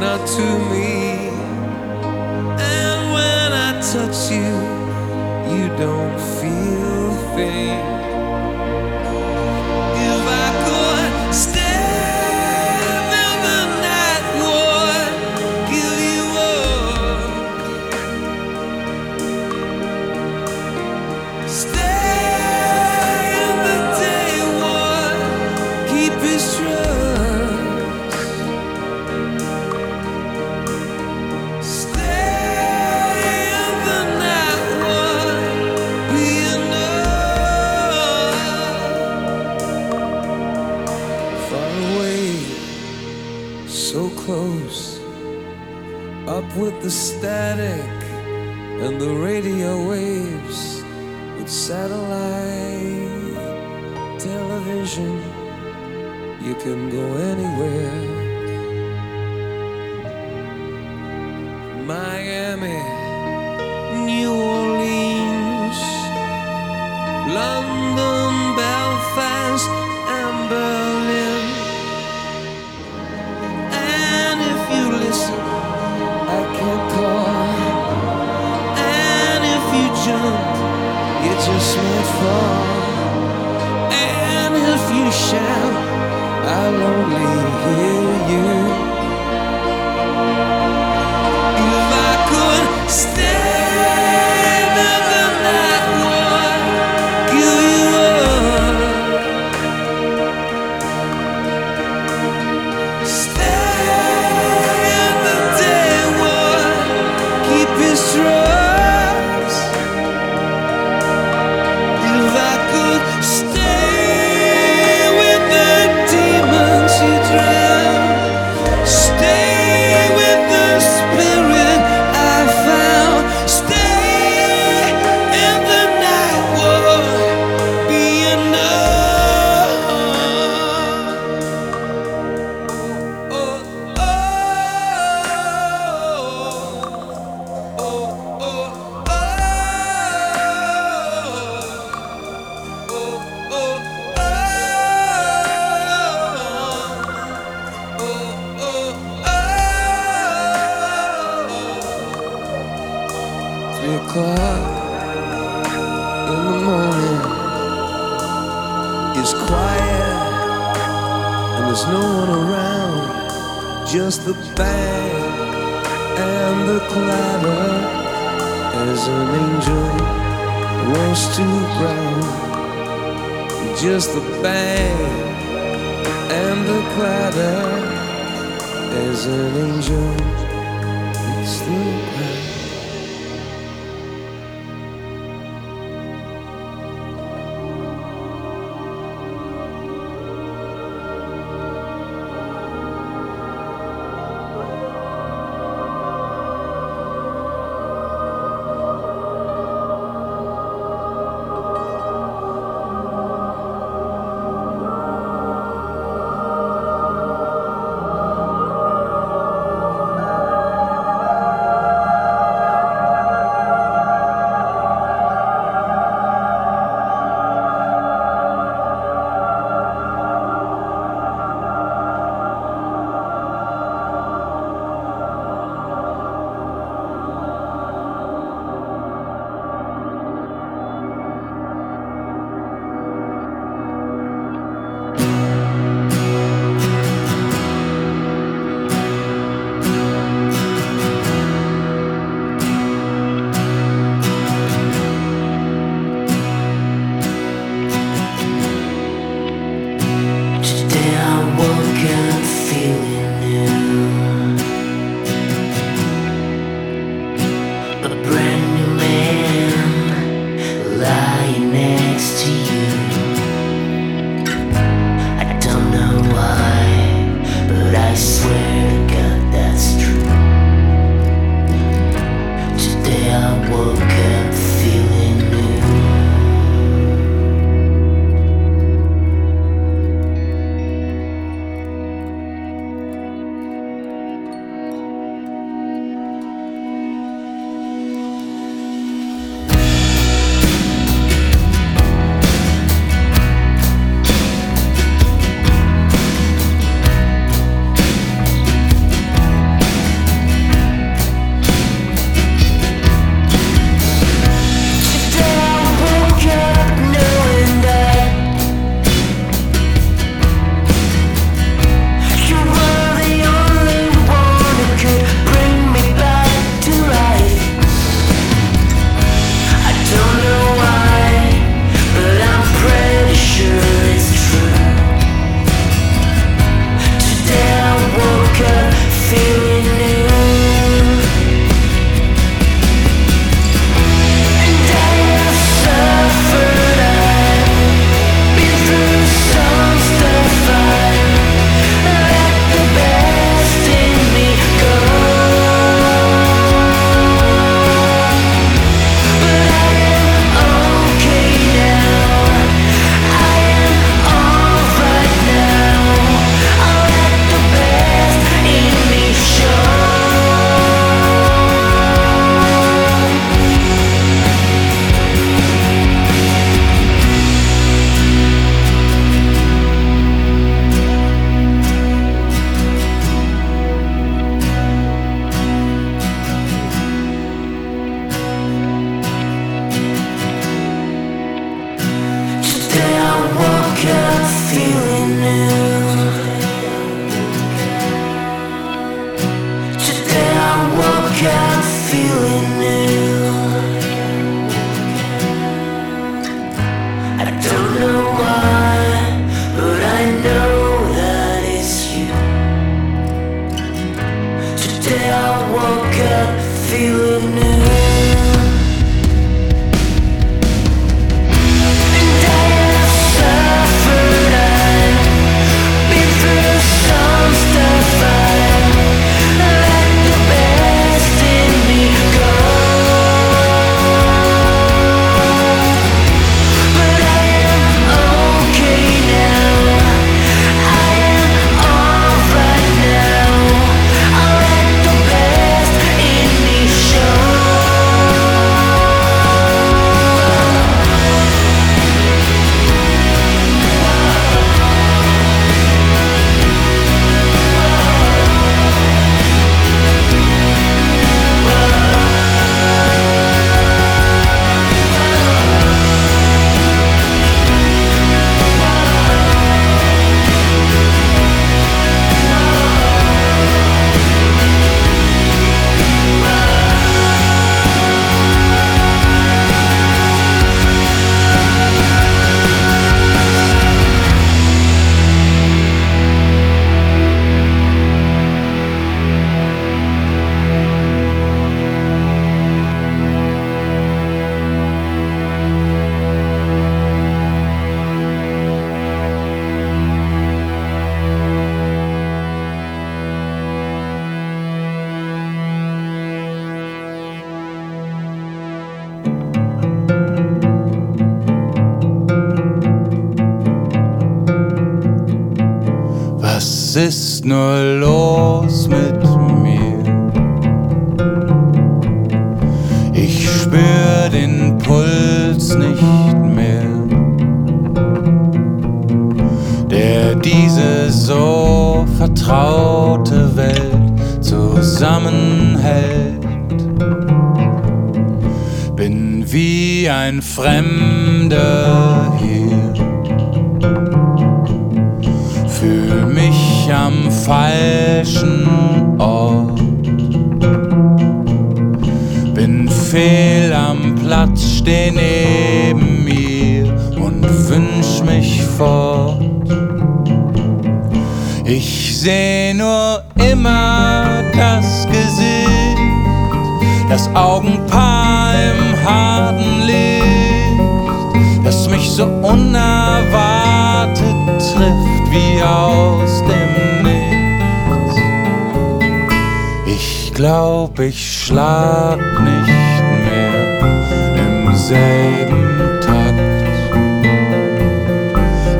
not to me. And when I touch you, you don't feel things. Steh neben mir und wünsch mich fort. Ich seh nur immer das Gesicht, das Augenpaar im harten Licht, das mich so unerwartet trifft wie aus dem Nichts. Ich glaub, ich schlag nicht selben Takt,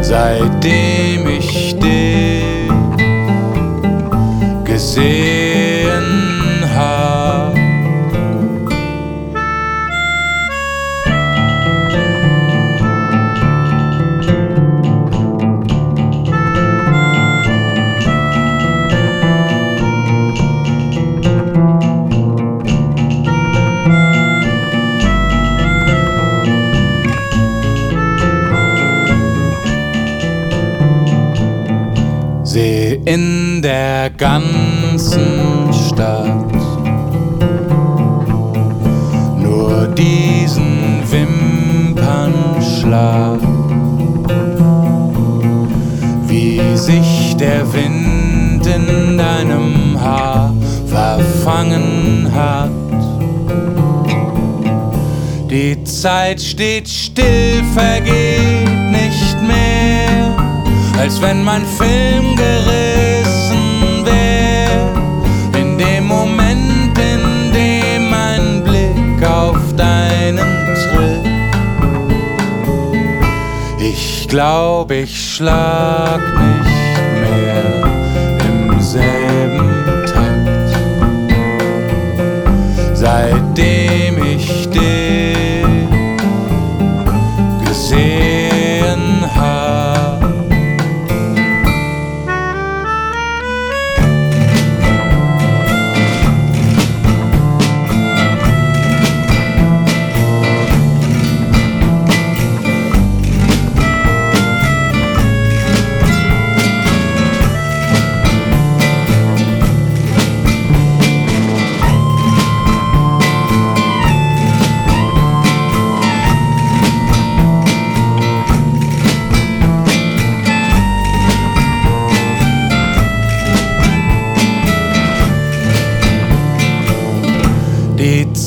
seitdem ganzen Stadt. Nur diesen Wimpernschlag, wie sich der Wind in deinem Haar verfangen hat. Die Zeit steht still, vergeht nicht mehr als wenn mein Film gerissen glaub, ich schlag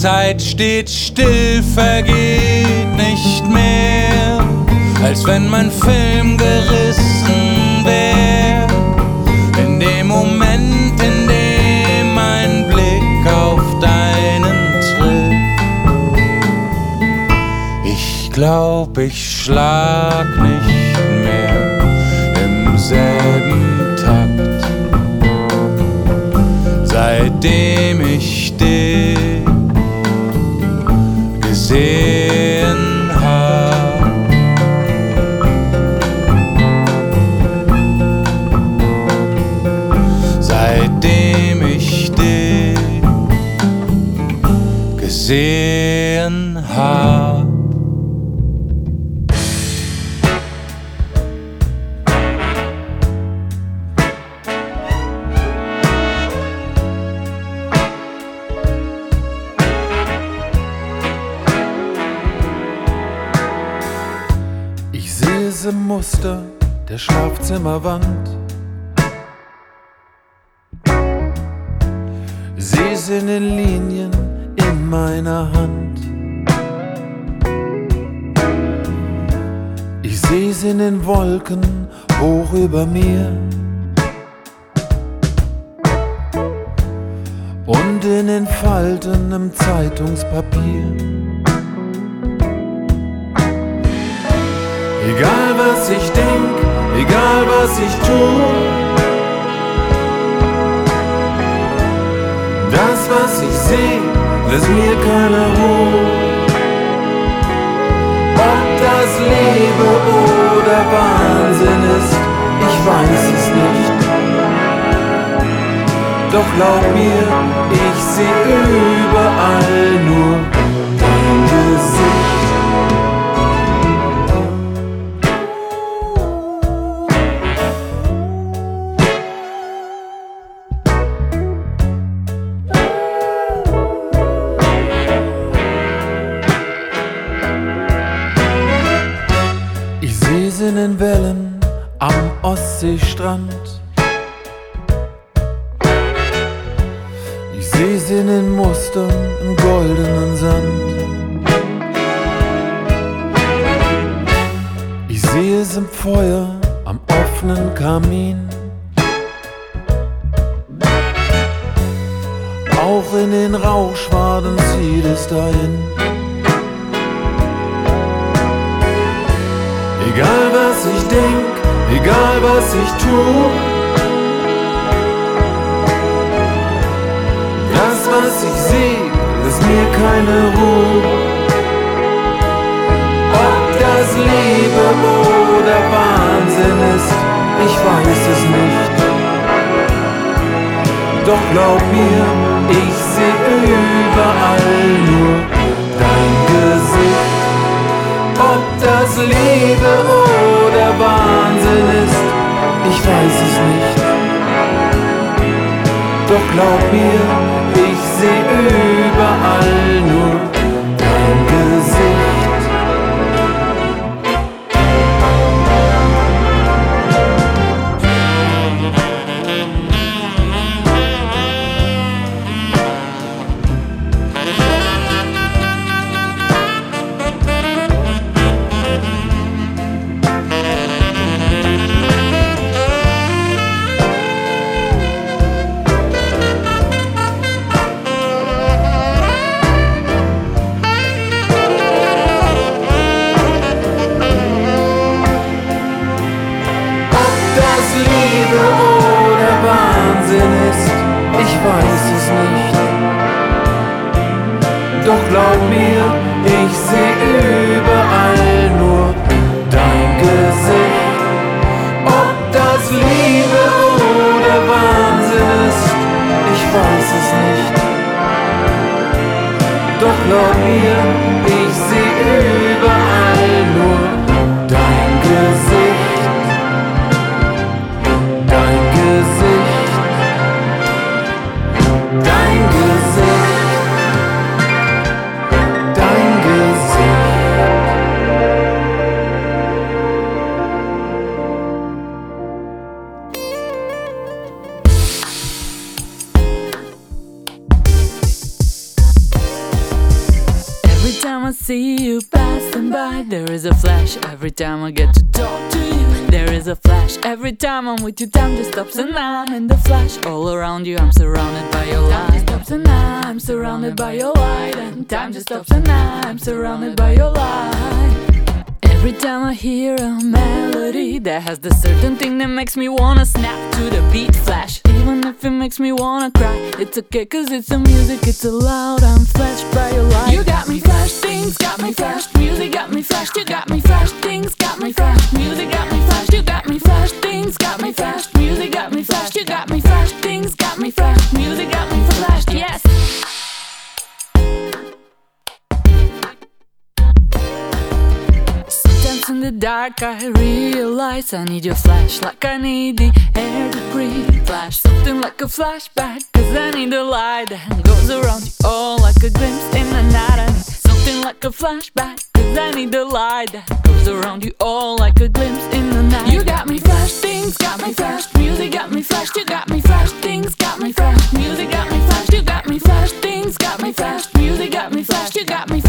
Zeit steht still, vergeht nicht mehr, als wenn mein Film gerissen wäre. In dem Moment, in dem mein Blick auf deinen trifft, ich glaub, ich schlag nicht mehr im selben was ich denk, egal was ich tu. Das, was ich seh, lässt mir keine Ruhe. Ob das Liebe oder Wahnsinn ist, ich weiß es nicht. Doch glaub mir, ich seh überall nur dein Gesicht. Time I get to talk to you, there is a flash. Every time I'm with you, time just stops and I'm in the flash. All around you, I'm surrounded by your light. Time just stops and I'm surrounded by your light. And time just stops and I'm surrounded by your light. Every time I hear a melody that has the certain thing that makes me wanna snap to the beat flash. If it makes me wanna cry, it's okay cause it's the music, it's loud, I'm flashed by your light. You got me flashed, things got me flashed, music got me flashed, you got me flashed, things got me flashed, music got me flashed, you got me flashed, things got me flashed, music got me flashed, you got me flashed, in the dark I realize I need your flash like I need the air to breathe. Flash something like a flashback, cause I need the light that goes around you all like a glimpse in the night. I need something like a flashback, cause I need the light that goes around you all like a glimpse in the night. You got me flash, things got me flash, music got me flash, you got me flash, things got me flash, music got me flash, you got me flash, things got me flash, music got me flash, you got me flash,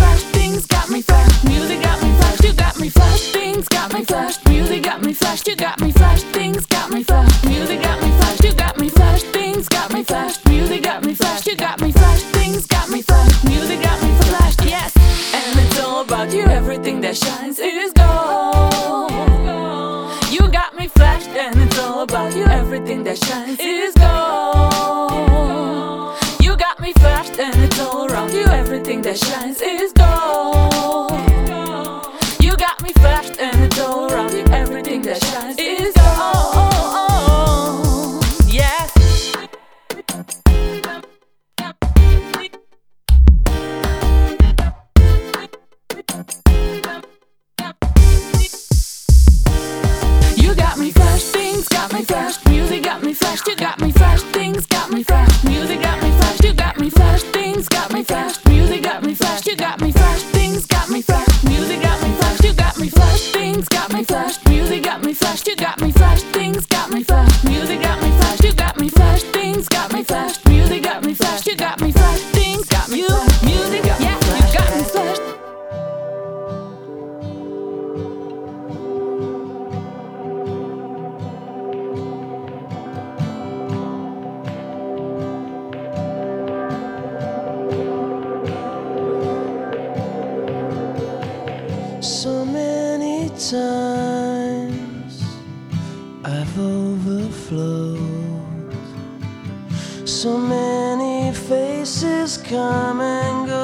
music got me flash, you got me flash, things got me flash, music got me flash, you got me flash, things got me flash, music got me flash, you got me flash, things got me flash, music got me flash, yes. And it's all about you, everything that shines is gold. You got me flashed, and it's all about you, everything that shines is gold. You got me flashed, and it's all around you, everything that shines is gold. Got me flashed, music got me flashed, you got me flashed, things got me flashed, music got me flashed, you got me flashed, things got me flashed, music got me flashed, you got me flashed, things got me flashed, music got me flashed, you got me flashed, things got me flashed, music come and go.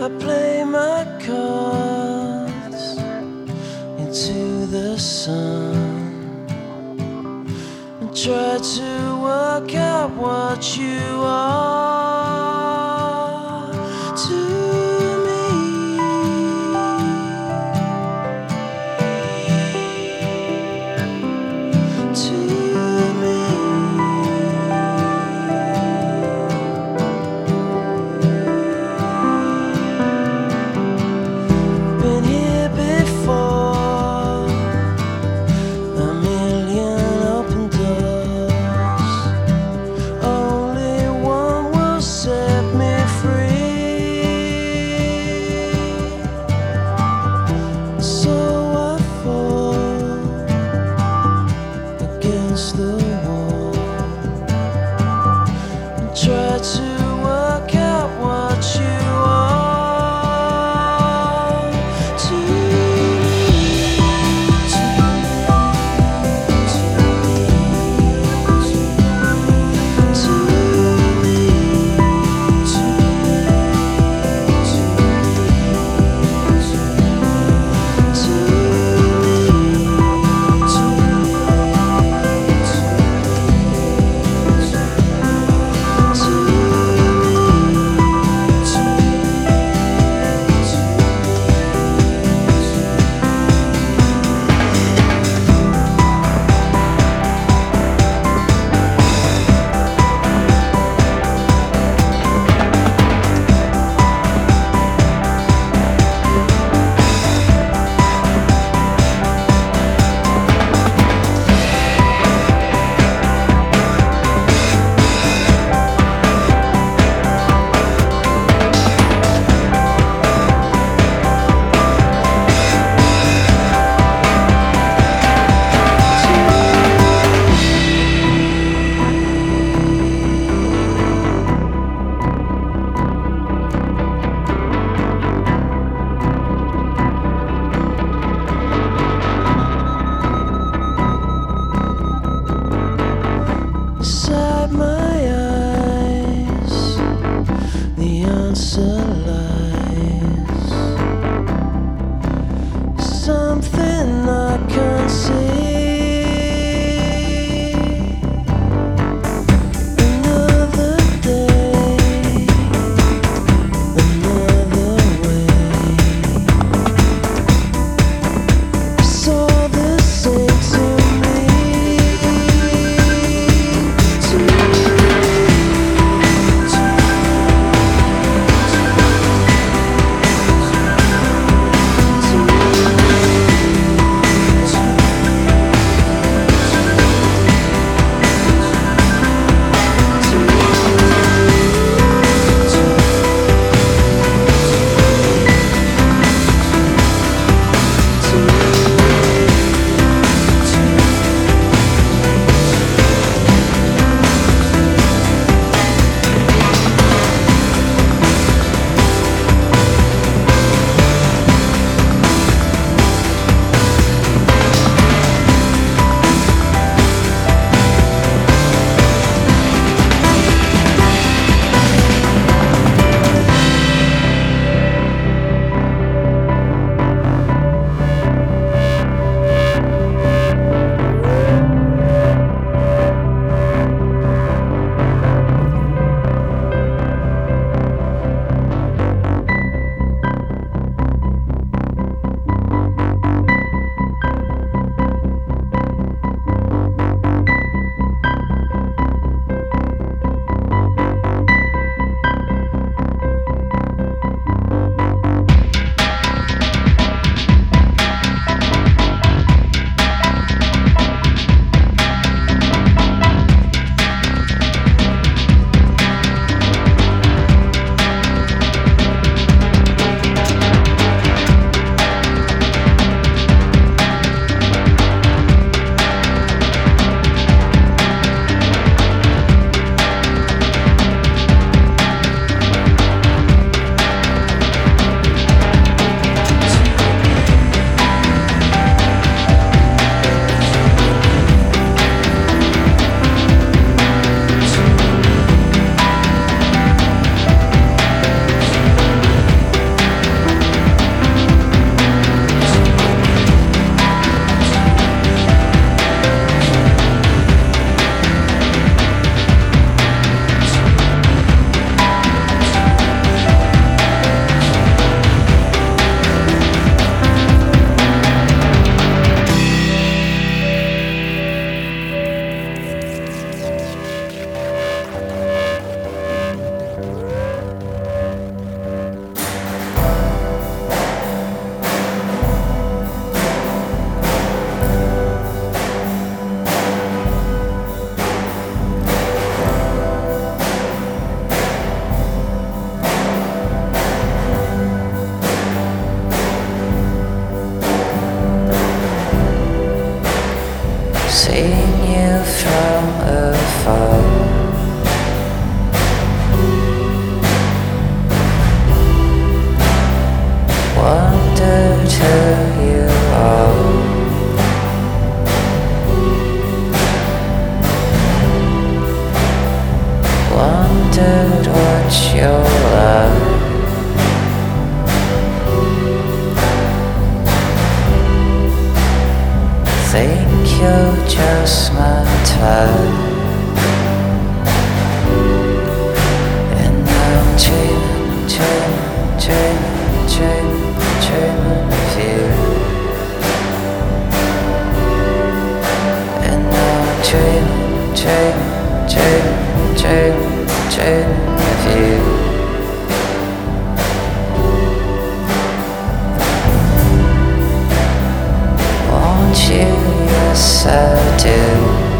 I play my cards into the sun and try to work out what you are Yes I do.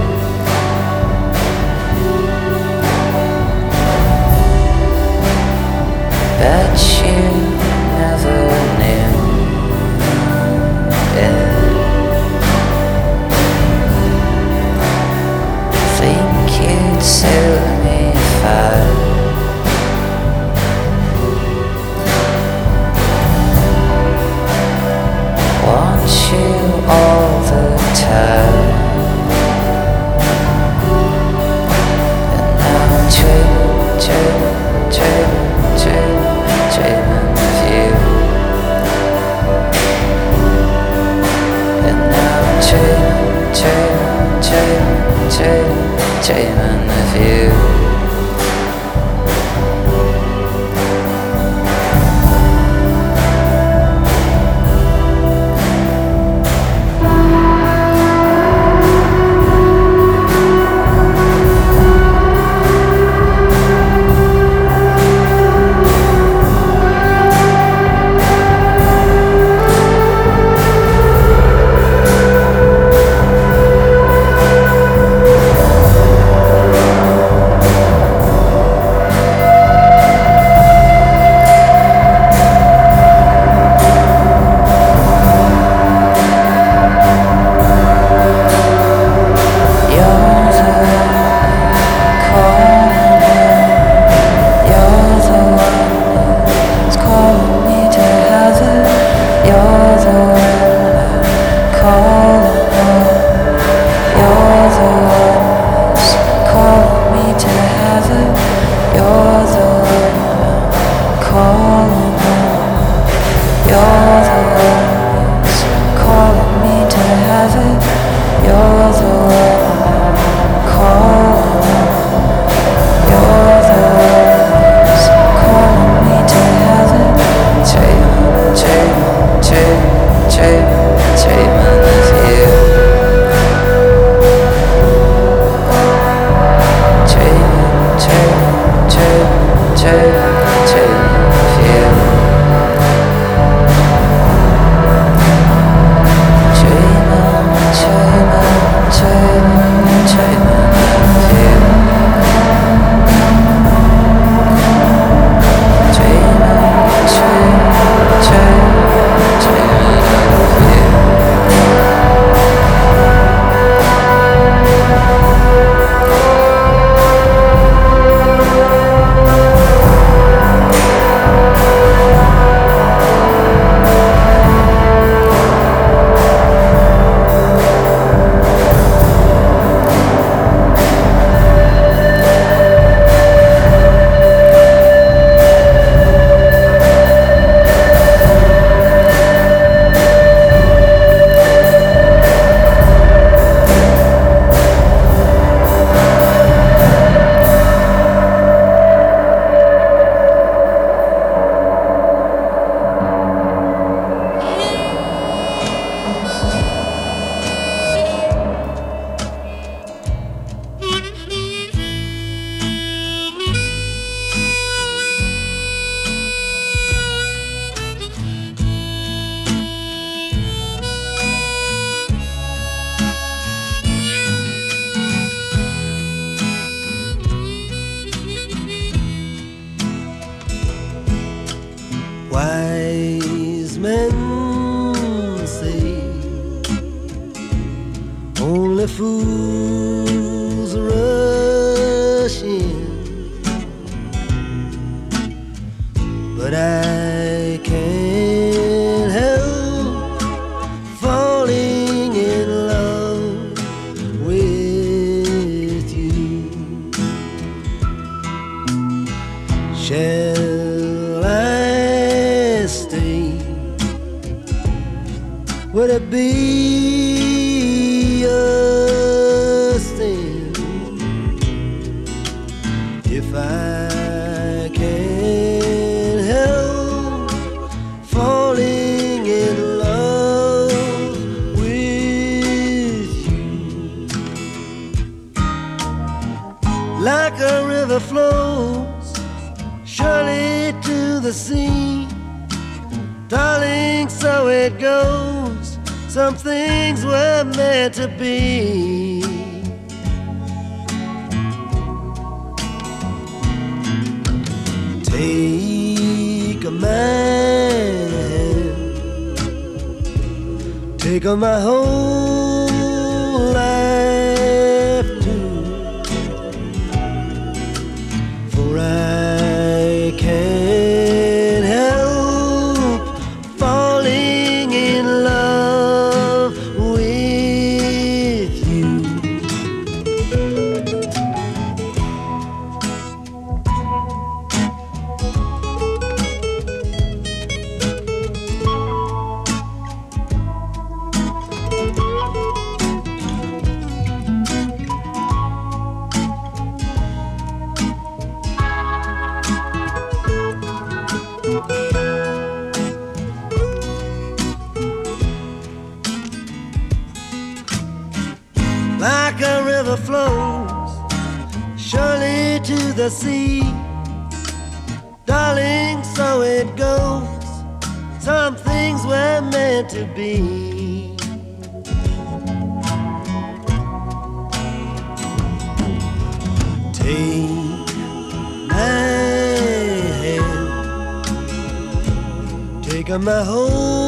change Would it be a sin if I can't help falling in love with you? Like a river flows surely to the sea. Darling, so it goes. Some things were meant to be. Take a man, take on my whole be. Take my hand, take my whole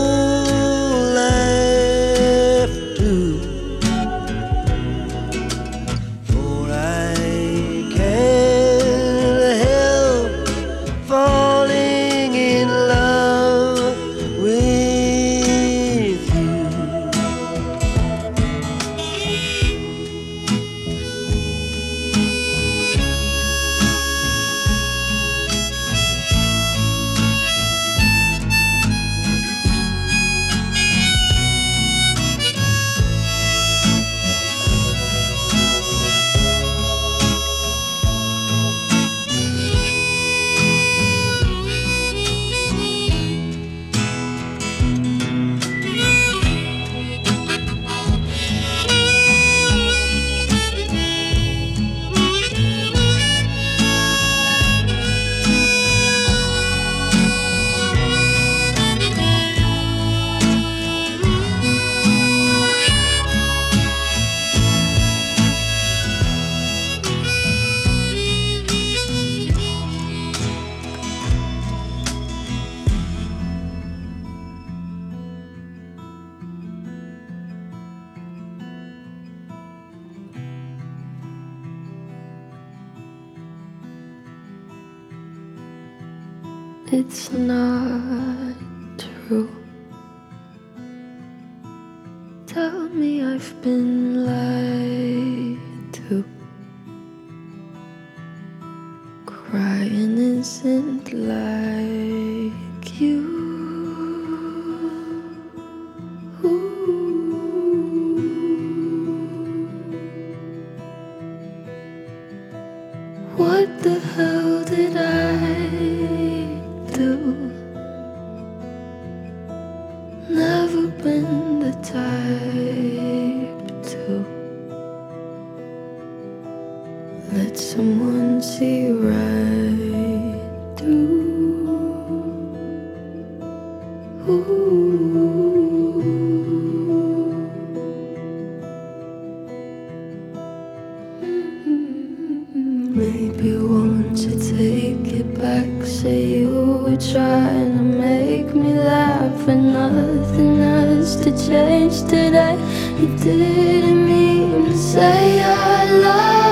were trying to make me laugh and nothing else to change today. You didn't mean to say I love.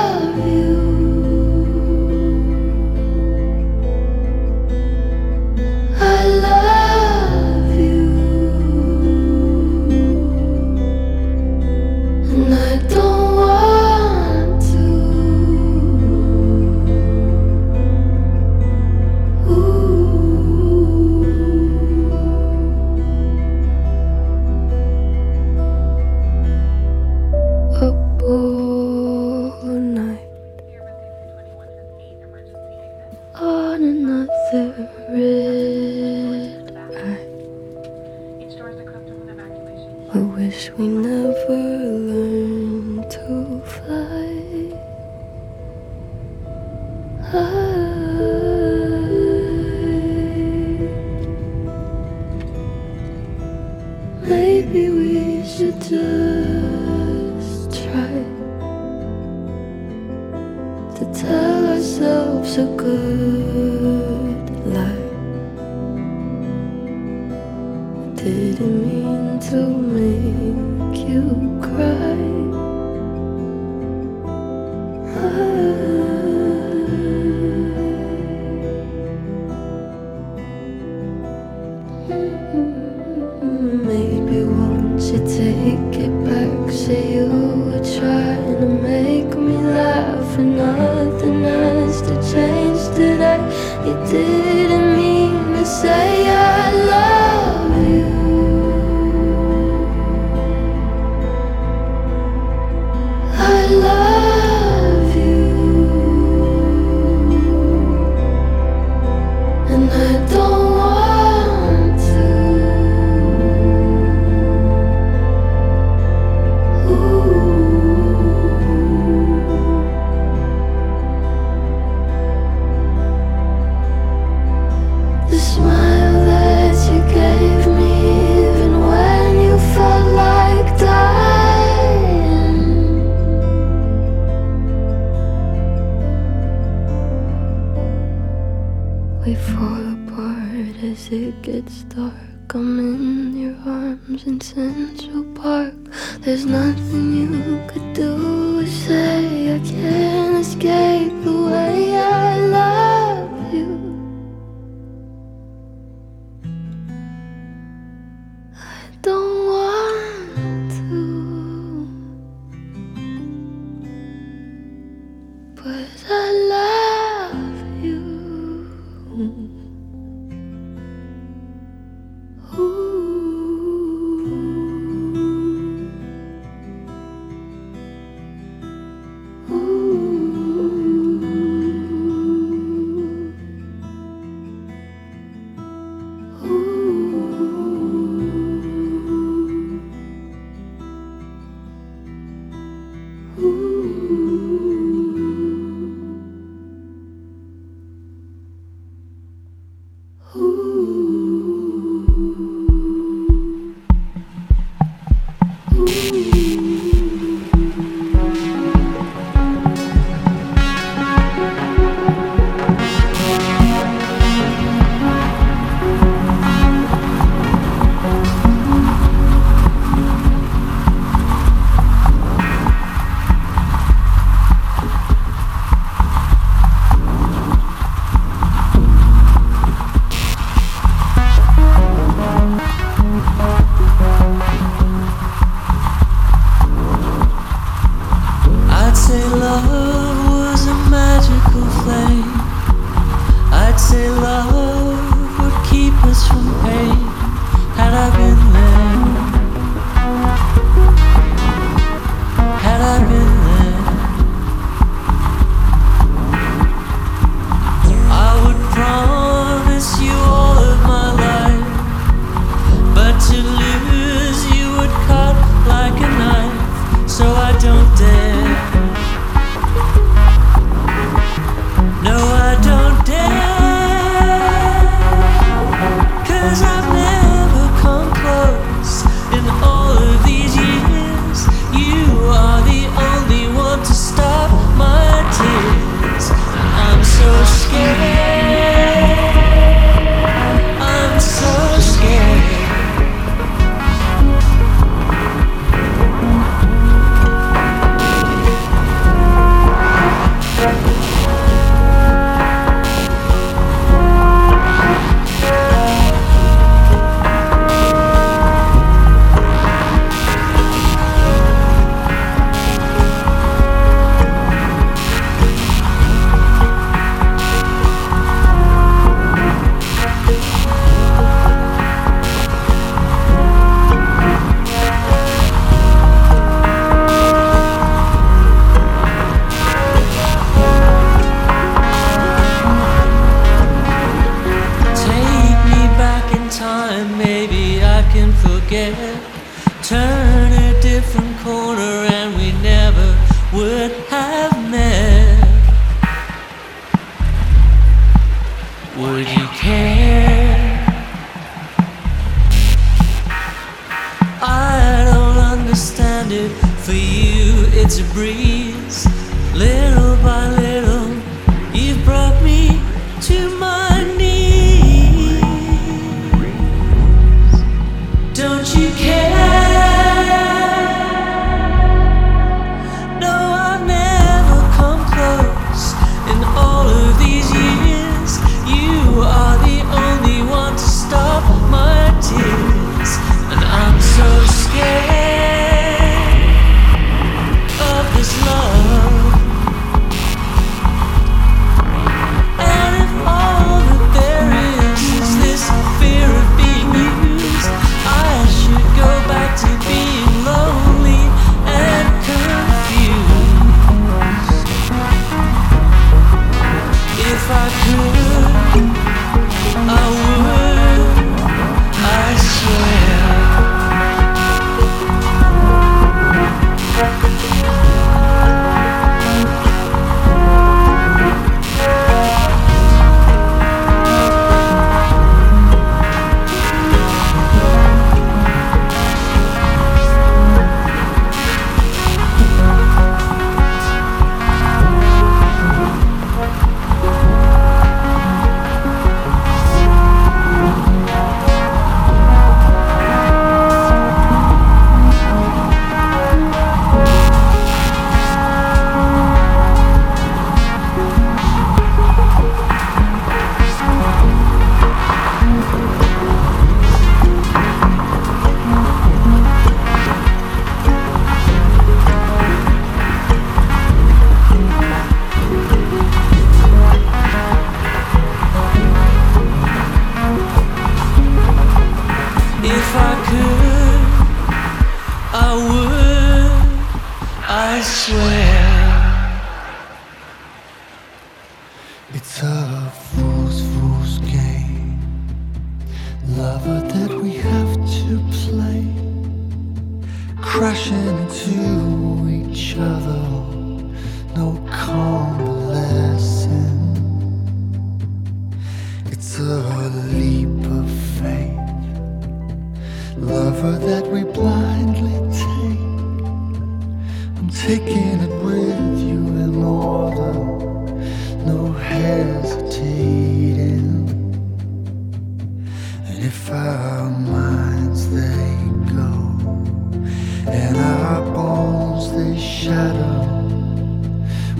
There's nothing you could do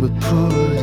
we'll put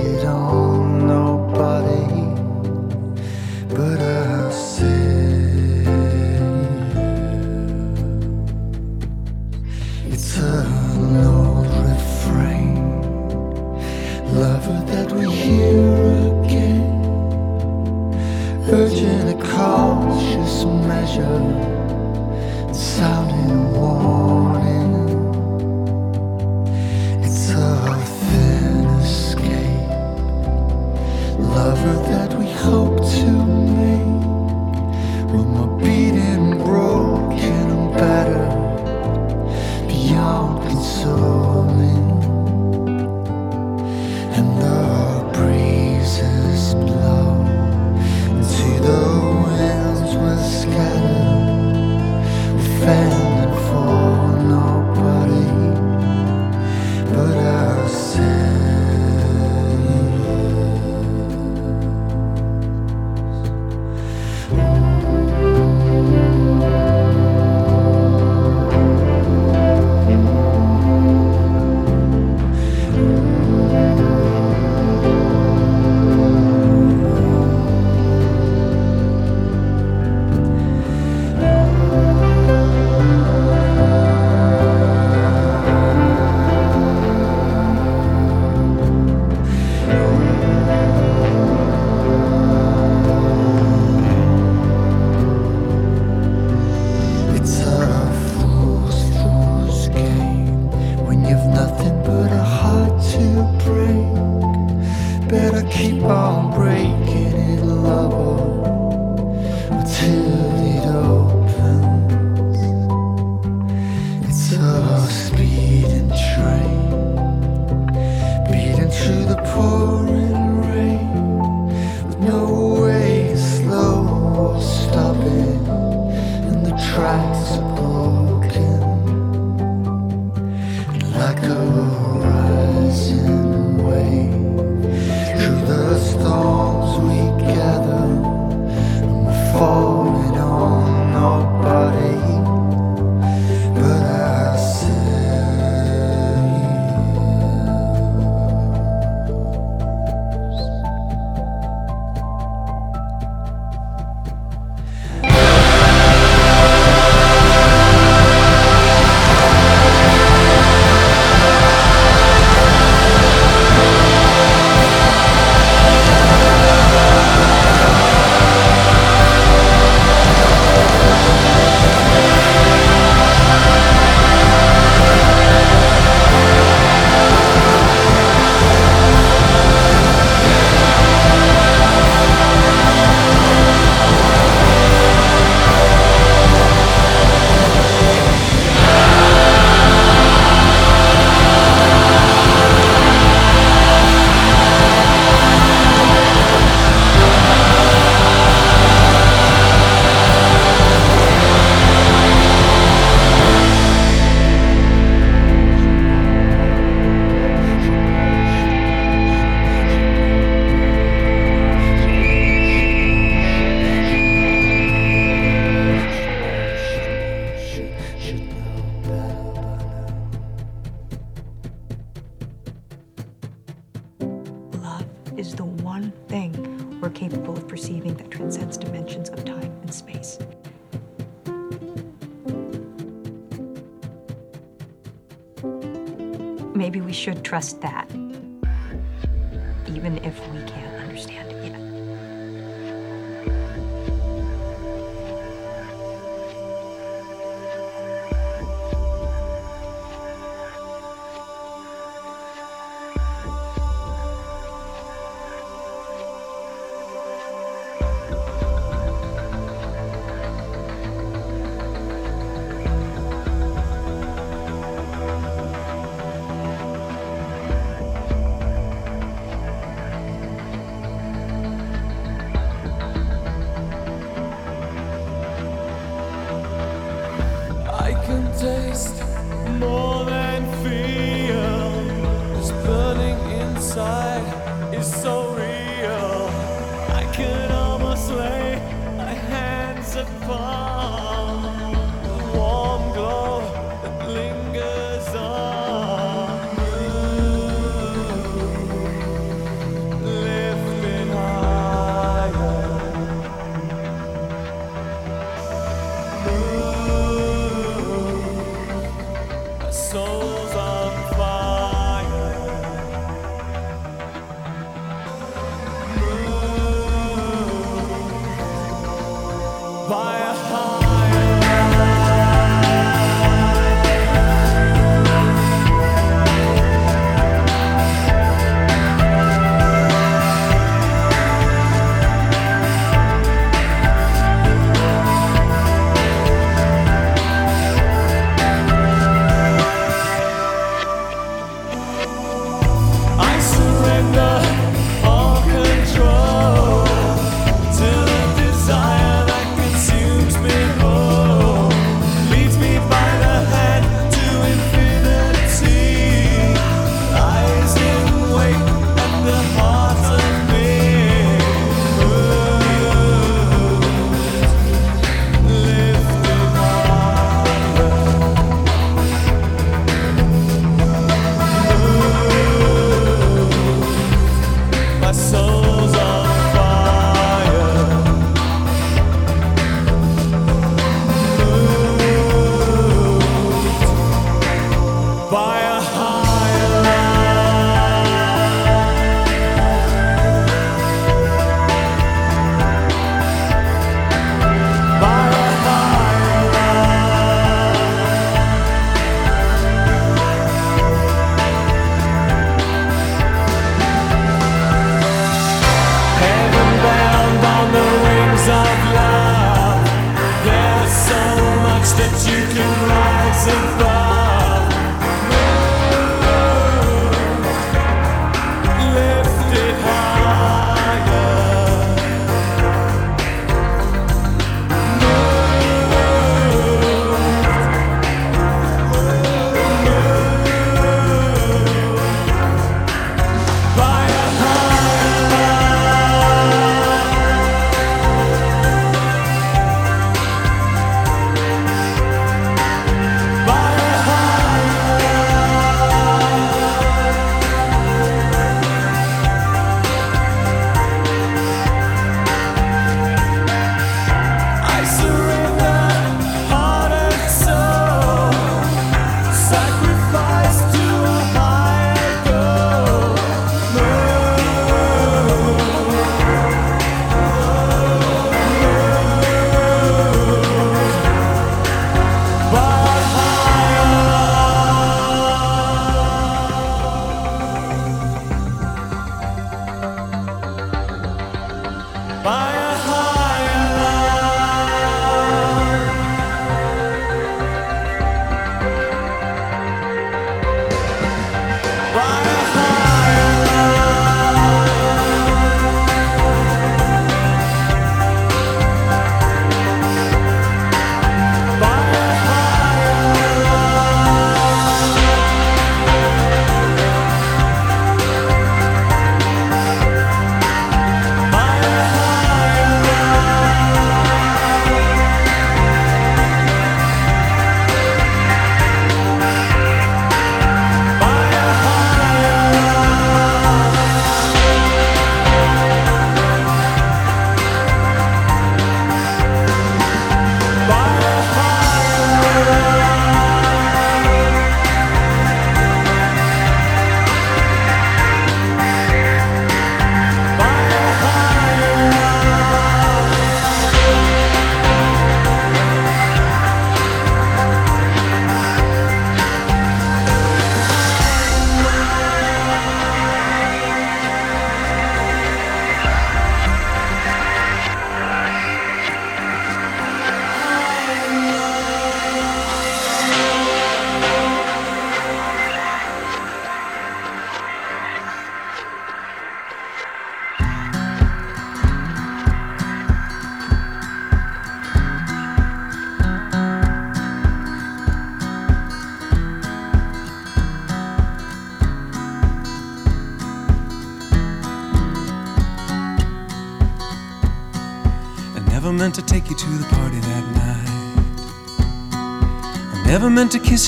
we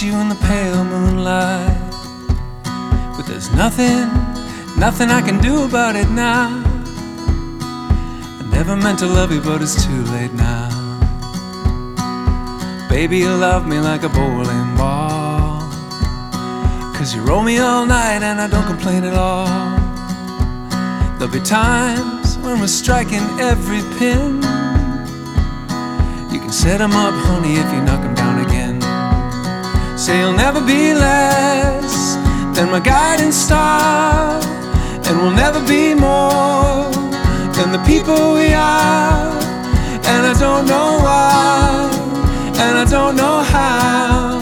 you in the pale moonlight. But there's nothing, nothing I can do about it now. I never meant to love you, but it's too late now. Baby, you love me like a bowling ball. Cause you roll me all night and I don't complain at all. There'll be times when we're striking every pin. You can set 'em up, honey, if you knock 'em down again. Say you'll never be less than my guiding star, and we'll never be more than the people we are. And I don't know why, and I don't know how.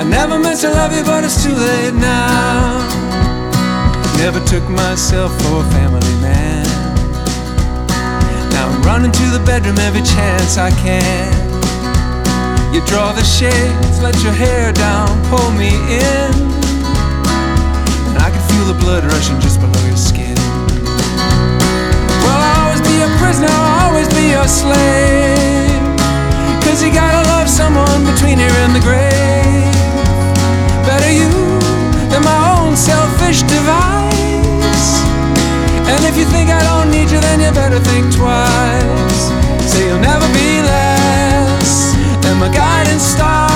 I never meant to love you, but it's too late now. Never took myself for a family man. Now I'm running to the bedroom every chance I can. You draw the shades, let your hair down, pull me in. And I can feel the blood rushing just below your skin. Well, I'll always be a prisoner, I'll always be your slave. Cause you gotta love someone between here and the grave. Better you than my own selfish device. And if you think I don't need you, then you better think twice. Say you'll never be than my guiding star,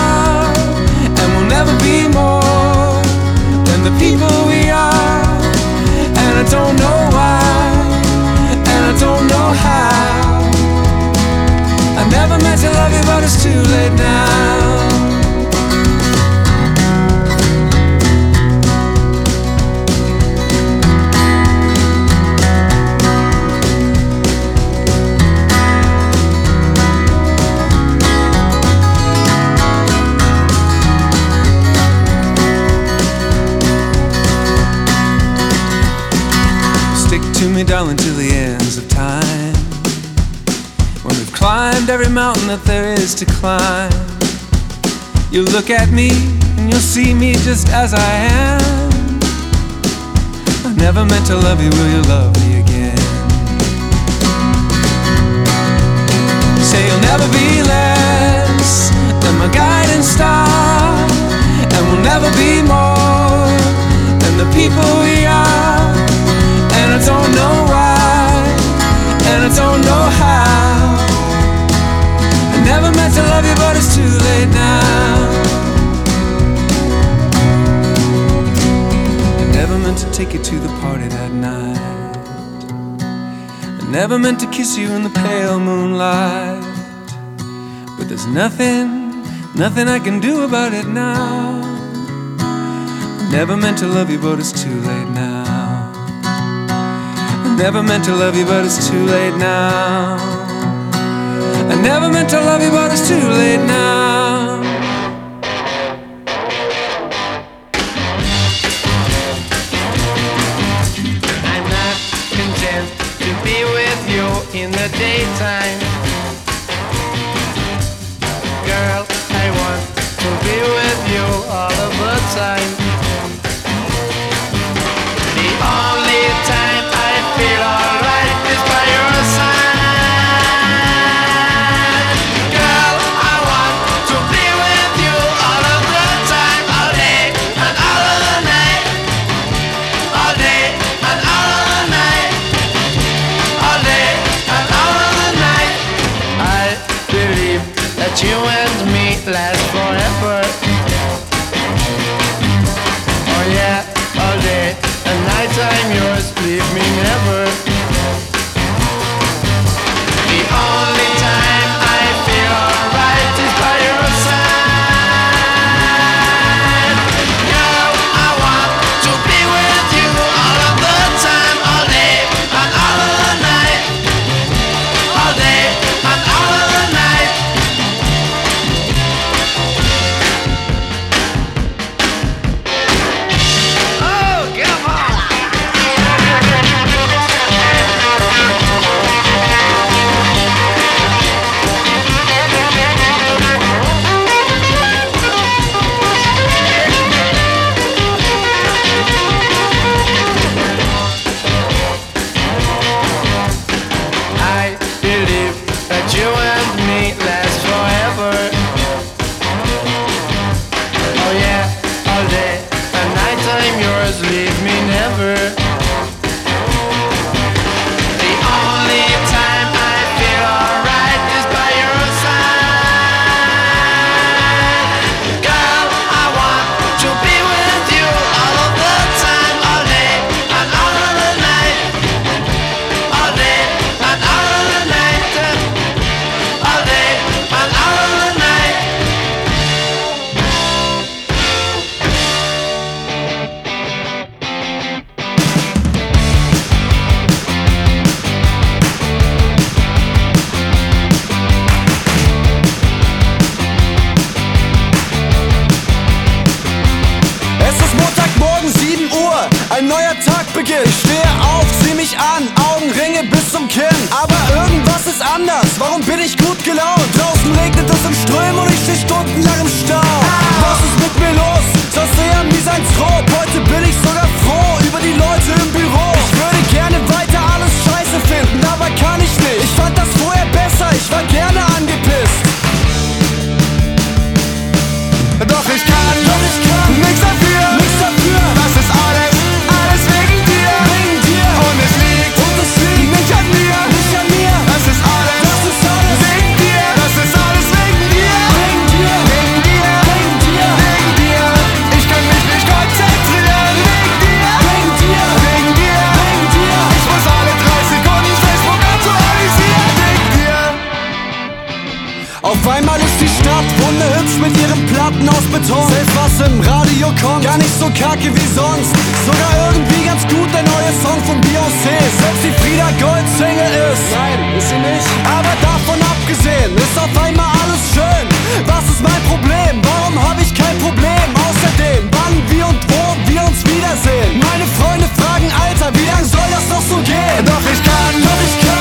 and we'll never be more than the people we are. And I don't know why, and I don't know how. I never meant to love you, but it's too late now. To me, darling, till the ends of time. When we've climbed every mountain that there is to climb, you look at me and you'll see me just as I am. I never meant to love you, will you love me again? Say you'll never be less than my guiding star, and we'll never be more than the people we are. And I don't know why, and I don't know how. I never meant to love you, but it's too late now. I never meant to take you to the party that night. I never meant to kiss you in the pale moonlight. But there's nothing, nothing I can do about it now. I never meant to love you, but it's too late now. Never meant to love you, but it's too late now. I never meant to love you, but it's too late now. Beginnt. Ich stehe auf, zieh mich an, Augenringe bis zum Kinn. Aber irgendwas ist anders, warum bin ich gut gelaunt? Draußen regnet es im Strömen und ich steh stundenlang im Stau. Was ist mit mir los? Das sehr Misanthrop. Heute bin ich sogar froh über die Leute im Büro. Ich würde gerne weiter alles scheiße finden, aber kann ich nicht. Ich fand das vorher besser, ich war gerne angepisst. Beton. Selbst was im Radio kommt, gar nicht so kacke wie sonst. Sogar irgendwie ganz gut der neue Song von Beyoncé. Selbst die Frieda Gold Single ist. Nein, ist sie nicht. Aber davon abgesehen ist auf einmal alles schön. Was ist mein Problem? Warum habe ich kein Problem? Außerdem, wann, wie und wo wir uns wiedersehen. Meine Freunde fragen, Alter, wie lang soll das noch so gehen? Doch ich kann, doch ich kann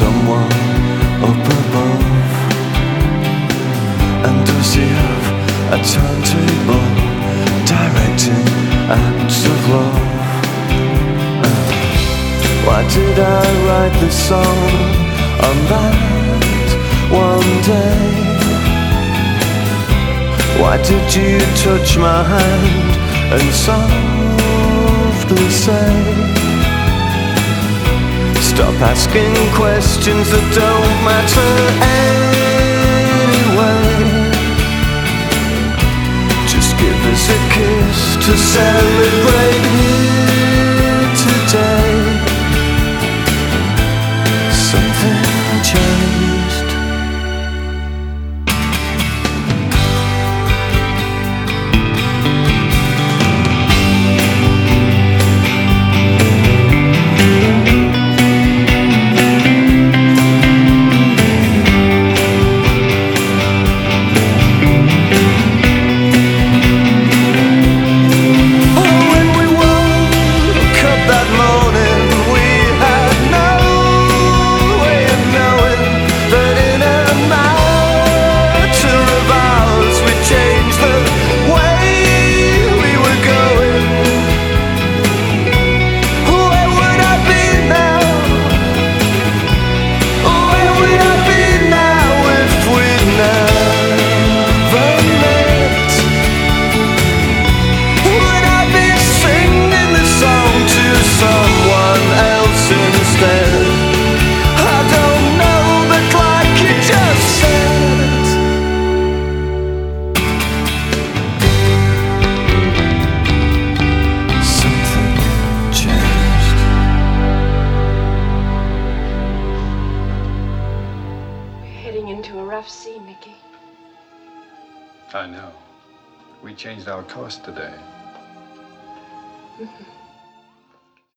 someone up above? And does he have a turntable directing acts of love? Uh, Why did I write this song on that one day? Why did you touch my hand and softly say? Stop asking questions that don't matter anyway. Just give us a kiss to celebrate